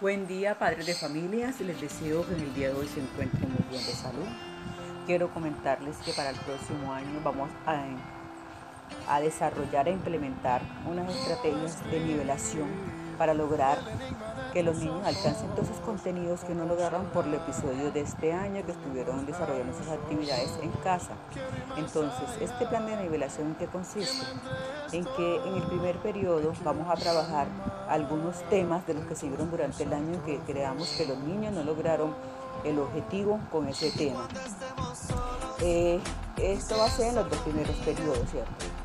Buen día, padres de familias. Les deseo que en el día de hoy se encuentren muy bien de salud. Quiero comentarles que para el próximo año vamos a, a desarrollar e implementar unas estrategias de nivelación para lograr que los niños alcancen todos esos contenidos que no lograron por el episodio de este año que estuvieron desarrollando sus actividades en casa. Entonces, este plan de nivelación en qué consiste? En que en el primer periodo vamos a trabajar algunos temas de los que se vieron durante el año que creamos que los niños no lograron el objetivo con ese tema. Eh, esto va a ser en los dos primeros periodos, ¿cierto?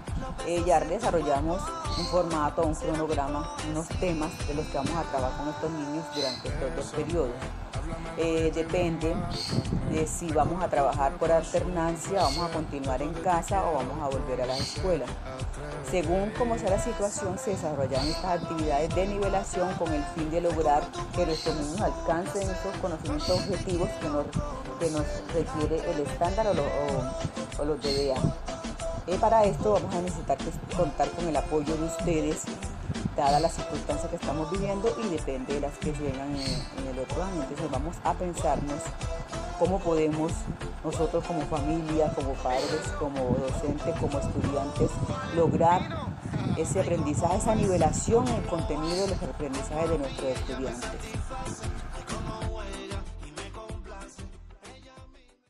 Eh, ya desarrollamos un formato, un cronograma, unos temas de los que vamos a trabajar con estos niños durante estos dos periodos. Eh, depende de si vamos a trabajar por alternancia, vamos a continuar en casa o vamos a volver a la escuela. Según cómo sea la situación, se desarrollan estas actividades de nivelación con el fin de lograr que nuestros niños alcancen esos conocimientos objetivos que nos, que nos requiere el estándar o, o los DBA. Eh, para esto vamos a necesitar contar con el apoyo de ustedes, dada la circunstancia que estamos viviendo y depende de las que vengan en, el otro año. Entonces vamos a pensarnos cómo podemos nosotros como familia, como padres, como docentes, como estudiantes, lograr ese aprendizaje, esa nivelación en el contenido de los aprendizajes de nuestros estudiantes.